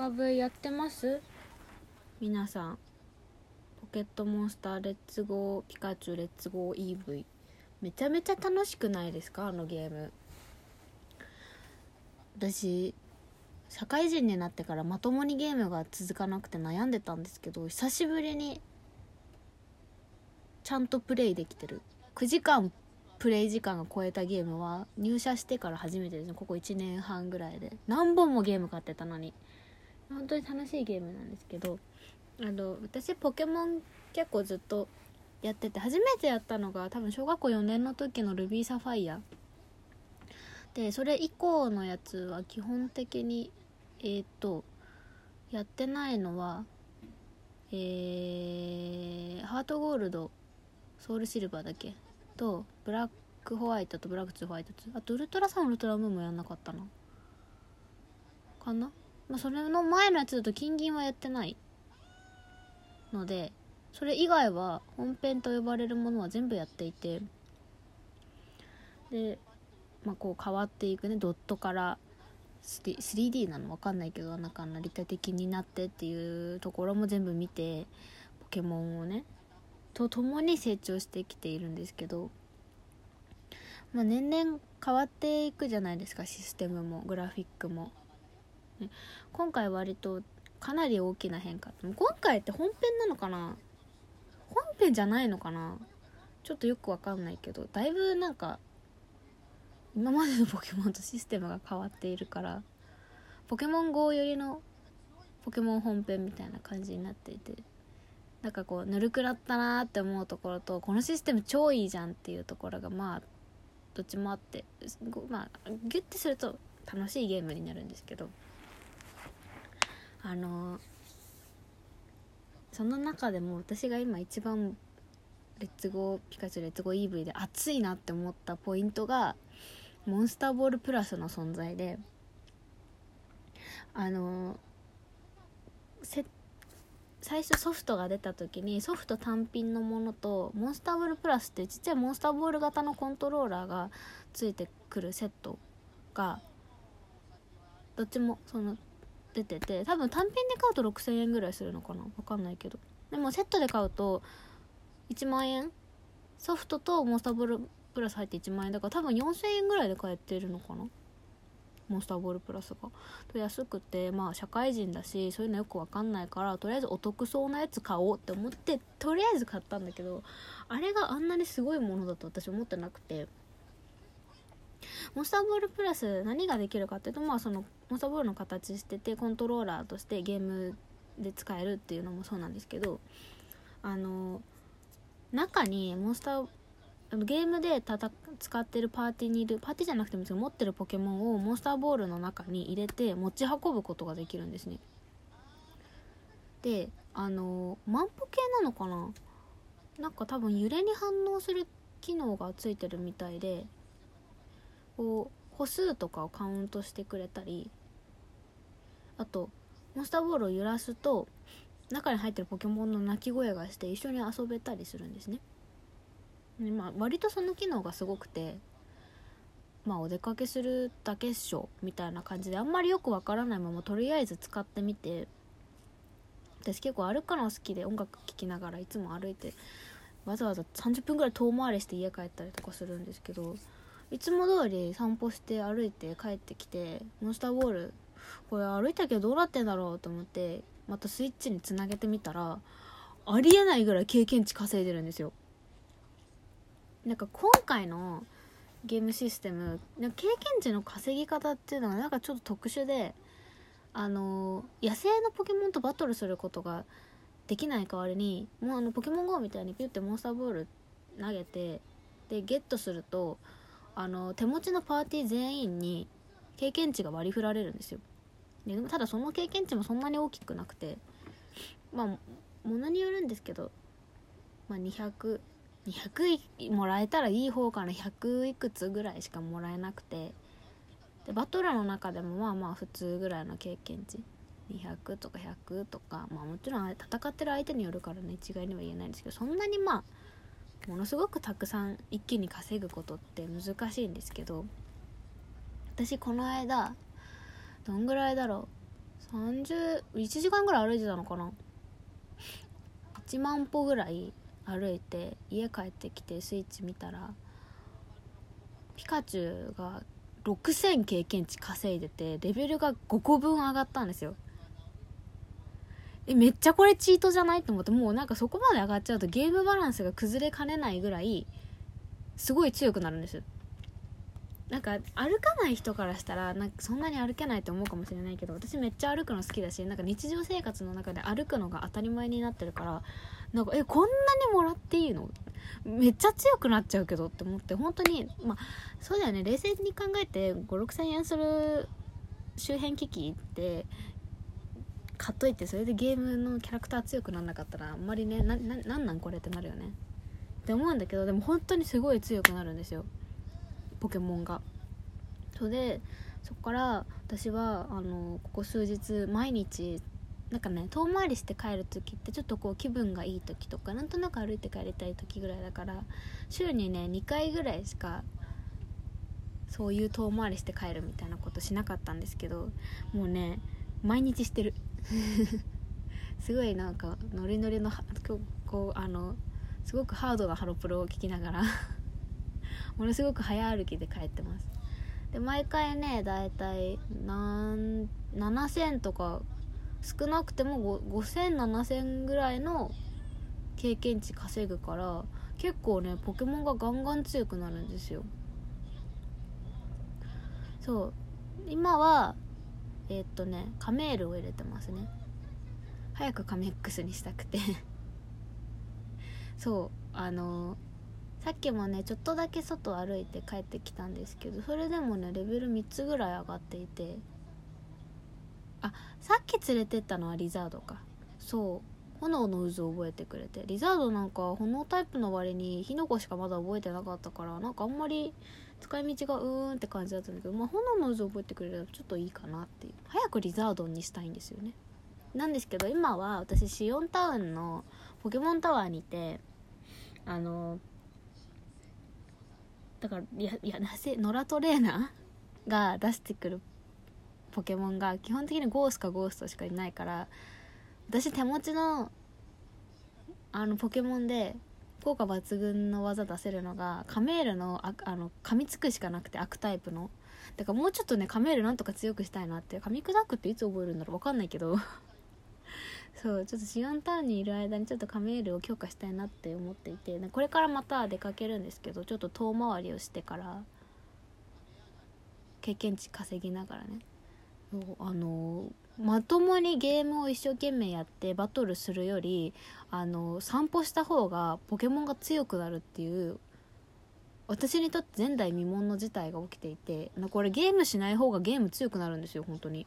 ピカブイやってます？皆さんポケットモンスターレッツゴーピカチュウレッツゴー EV めちゃめちゃ楽しくないですか？あのゲーム。私社会人になってからまともにゲームが続かなくて悩んでたんですけど久しぶりにちゃんとプレイできてる。9時間プレイ時間が超えたゲームは入社してから初めてですね。ここ1年半ぐらいで。何本もゲーム買ってたのに。本当に楽しいゲームなんですけどあの私ポケモン結構ずっとやってて初めてやったのが多分小学校4年の時のルビーサファイア。でそれ以降のやつは基本的にえー、っとやってないのはえー、ハートゴールドソウルシルバーだけ。とブラックホワイトとブラック2ホワイト2あとウルトラサンウルトラムーンもやんなかったなかな？まあそれの前のやつだと金銀はやってない。のでそれ以外は本編と呼ばれるものは全部やっていて。でまあこう変わっていくね。ドットから 3D なの？分かんないけどなんか立体的になってっていうところも全部見てポケモンをね。と共に成長してきているんですけど、まあ、年々変わっていくじゃないですか。システムもグラフィックも、今回割とかなり大きな変化。今回って本編なのかな？本編じゃないのかな？ちょっとよくわかんないけどだいぶなんか今までのポケモンとシステムが変わっているからポケモン GO よりのポケモン本編みたいな感じになっていてなんかこうぬるくなったなーって思うところとこのシステム超いいじゃんっていうところがまあどっちもあってまあギュッてすると楽しいゲームになるんですけどあの、その中でも私が今一番レッツゴーピカチュウレッツゴー EV で熱いなって思ったポイントがモンスターボールプラスの存在であの、最初ソフトが出た時にソフト単品のものとモンスターボールプラスってちっちゃいモンスターボール型のコントローラーがついてくるセットがどっちもその出てて多分単品で買うと6000円ぐらいするのかな？分かんないけど。でもセットで買うと1万円？ソフトとモンスターボールプラス入って1万円。だから多分4000円ぐらいで買えてるのかな？モンスターボールプラスが。安くてまあ社会人だしそういうのよく分かんないからとりあえずお得そうなやつ買おうって思ってとりあえず買ったんだけどあれがあんなにすごいものだと私思ってなくて。モンスターボールプラス何ができるかっていうとまあそのモンスターボールの形しててコントローラーとしてゲームで使えるっていうのもそうなんですけどあの中にモンスターゲームで使ってるパーティーにいるパーティーじゃなくてもいいですよ。持ってるポケモンをモンスターボールの中に入れて持ち運ぶことができるんですね。であの万歩計なのかな？なんか多分揺れに反応する機能がついてるみたいでこう歩数とかをカウントしてくれたりあとモンスターボールを揺らすと中に入ってるポケモンの鳴き声がして一緒に遊べたりするんですね。まあ、割とその機能がすごくてまあお出かけするだけっしょみたいな感じであんまりよくわからないままとりあえず使ってみて私結構歩くの好きで音楽聴きながらいつも歩いてわざわざ30分ぐらい遠回りして家帰ったりとかするんですけどいつも通り散歩して歩いて帰ってきてモンスターボールこれ歩いたけどどうなってんだろうと思ってまたスイッチにつなげてみたらありえないぐらい経験値稼いでるんですよ。なんか今回のゲームシステム経験値の稼ぎ方っていうのがなんかちょっと特殊であの野生のポケモンとバトルすることができない代わりにもうあのポケモン GO みたいにピュッてモンスターボール投げてでゲットするとあの手持ちのパーティー全員に経験値が割り振られるんですよ。でただその経験値もそんなに大きくなくてまあものによるんですけど、まあ、200 200もらえたらいい方かな。100いくつぐらいしかもらえなくて。でバトルの中でもまあまあ普通ぐらいの経験値。200とか100とかまあもちろん戦ってる相手によるからね。一概には言えないんですけどそんなにまあものすごくたくさん一気に稼ぐことって難しいんですけど私この間どんぐらいだろう？301時間ぐらい歩いてたのかな？1万歩ぐらい歩いて家帰ってきてスイッチ見たらピカチュウが6000経験値稼いでてレベルが5個分上がったんですよ。えめっちゃこれチートじゃない？と思ってもうなんかそこまで上がっちゃうとゲームバランスが崩れかねないぐらいすごい強くなるんですなんか歩かない人からしたらなんかそんなに歩けないと思うかもしれないけど私めっちゃ歩くの好きだしなんか日常生活の中で歩くのが当たり前になってるからなんかえこんなにもらっていいの？めっちゃ強くなっちゃうけどって思って本当にまあそうだよね。冷静に考えて5 6千円する周辺機器って買っといてそれでゲームのキャラクター強くなんなかったらあんまりねなななんなんこれってなるよね。って思うんだけどでも本当にすごい強くなるんですよ。ポケモンが。それでそこから私はあのここ数日毎日なんかね遠回りして帰る時ってちょっとこう気分がいい時とかなんとなく歩いて帰りたい時ぐらいだから週にね2回ぐらいしかそういう遠回りして帰るみたいなことしなかったんですけどもうね毎日してる すごいなんかノリノリのこうあのすごくハードなハロプロを聞きながらものすごく早歩きで帰ってます。で毎回ねだいたい7000とか少なくても50007000ぐらいの経験値稼ぐから結構ねポケモンがガンガン強くなるんですよ。そう。今はえー、っとねカメールを入れてますね。早くカメックスにしたくて。そう。あのさっきもねちょっとだけ外歩いて帰ってきたんですけどそれでもねレベル3つぐらい上がっていてあさっき連れてったのはリザードか。そう。炎の渦を覚えてくれて。リザードなんか炎タイプの割に火の粉しかまだ覚えてなかったからなんかあんまり使い道がうーんって感じだったんだけど、まあ、炎の渦を覚えてくれればちょっといいかなっていう。早くリザードンにしたいんですよね。なんですけど今は私シオンタウンのポケモンタワーにてあのだからいやいやなぜノラトレーナーが出してくるポケモンが基本的にゴースかゴーストしかいないから私手持ちのあのポケモンで効果抜群の技出せるのがカメールのああの噛みつくしかなくて悪タイプの。だからもうちょっとねカメールなんとか強くしたいなって。噛み砕くっていつ覚えるんだろう。分かんないけど。そうちょっとシオンタウンにいる間にちょっとカメールを強化したいなって思っていてこれからまた出かけるんですけどちょっと遠回りをしてから経験値稼ぎながらね。あのまともにゲームを一生懸命やってバトルするよりあの散歩した方がポケモンが強くなるっていう私にとって前代未聞の事態が起きていてこれゲームしない方がゲーム強くなるんですよ本当に。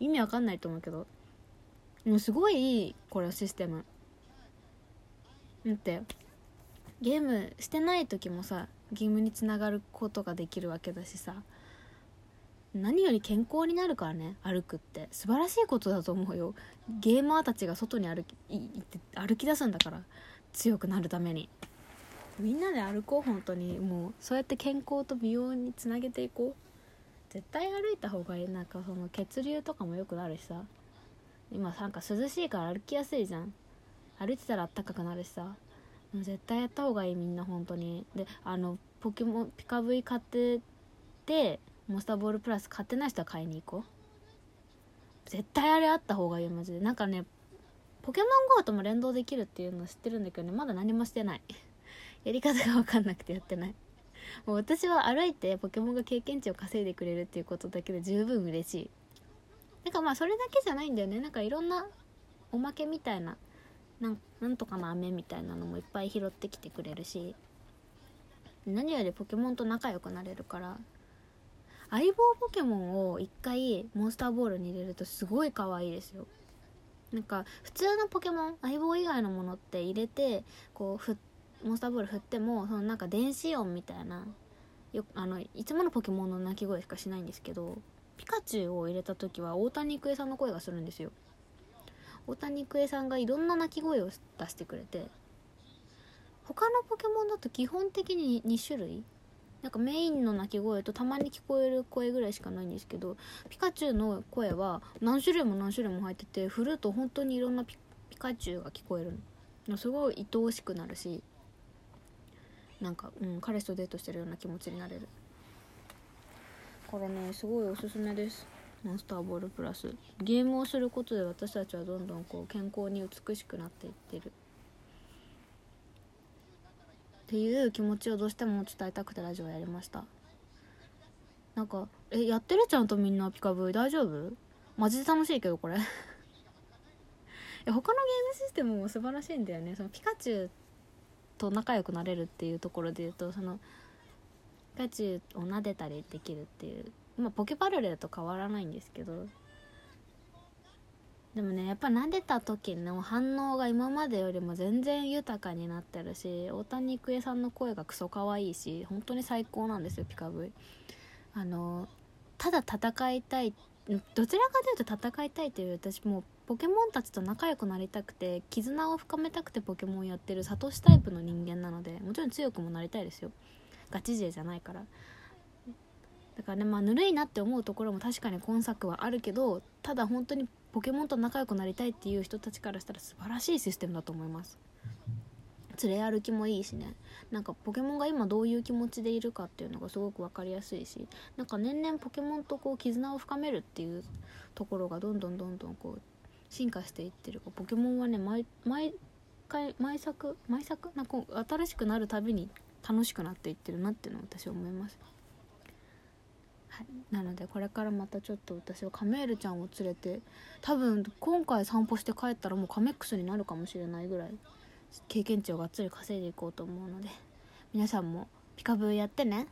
意味わかんないと思うけどもうすごいいいこれシステム。だってゲームしてない時もさゲームにつながることができるわけだしさ何より健康になるからね歩くって。素晴らしいことだと思うよ。ゲーマーたちが外に歩き行って歩き出すんだから強くなるために。みんなで歩こう本当に。もうそうやって健康と美容につなげていこう。絶対歩いた方がいい。なんかその血流とかも良くなるしさ。今なんか涼しいから歩きやすいじゃん。歩いてたらあったかくなるしさ。絶対やった方がいいみんな本当に。であのポケモンピカブイ買っててモンスターボールプラス買ってない人は買いに行こう。絶対あれあった方がいいマジで。なんかねポケモン GO とも連動できるっていうの知ってるんだけどね。まだ何もしてない。やり方が分かんなくてやってない。もう私は歩いてポケモンが経験値を稼いでくれるっていうことだけで十分嬉しい。なんかまあそれだけじゃないんだよね。なんかいろんなおまけみたいななんなんとかの飴みたいなのもいっぱい拾ってきてくれるし。何よりポケモンと仲良くなれるから。相棒ポケモンを1回モンスターボールに入れるとすごい可愛いですよ。なんか普通のポケモン相棒以外のものって入れてこうふモンスターボール振ってもそのなんか電子音みたいなよあのいつものポケモンの鳴き声しかしないんですけどピカチュウを入れた時は大谷育恵さんの声がするんですよ。大谷育恵さんがいろんな鳴き声を出してくれて他のポケモンだと基本的に2種類なんかメインの鳴き声とたまに聞こえる声ぐらいしかないんですけどピカチュウの声は何種類も何種類も入ってて振ると本当にいろんなピカチュウが聞こえるの。すごい愛おしくなるしなんか、うん、彼氏とデートしてるような気持ちになれる。これねすごいおすすめです。モンスターボールプラス。ゲームをすることで私たちはどんどんこう健康に美しくなっていってる。っていう気持ちをどうしても伝えたくてラジオやりました。なんかえやってるちゃんとみんなピカブー？大丈夫？マジで楽しいけどこれ。他のゲームシステムも素晴らしいんだよね。そのピカチュウと仲良くなれるっていうところで言うとそのカチュウを撫でたりできるっていうまあポケパルレと変わらないんですけど。でもねやっぱ撫でた時の反応が今までよりも全然豊かになってるし大谷育恵さんの声がクソ可愛いし本当に最高なんですよピカブイ。あのただ戦いたいどちらかというと戦いたいという私もうポケモンたちと仲良くなりたくて絆を深めたくてポケモンやってるサトシタイプの人間なのでもちろん強くもなりたいですよ。ガチ勢じゃないから。だからねまあぬるいなって思うところも確かに今作はあるけどただ本当にポケモンと仲良くなりたいっていう人たちからしたら素晴らしいシステムだと思います。連れ歩きもいいしね。なんかポケモンが今どういう気持ちでいるかっていうのがすごく分かりやすいしなんか年々ポケモンとこう絆を深めるっていうところがどんどんどんどんこう進化していってる。ポケモンはね毎毎回毎作毎作？なんか新しくなるたびに楽しくなっていってるなっていうのを私は思います。はい、なのでこれからまたちょっと私はカメールちゃんを連れて多分今回散歩して帰ったらもうカメックスになるかもしれないぐらい経験値をがっつり稼いでいこうと思うので皆さんもピカブーやってね。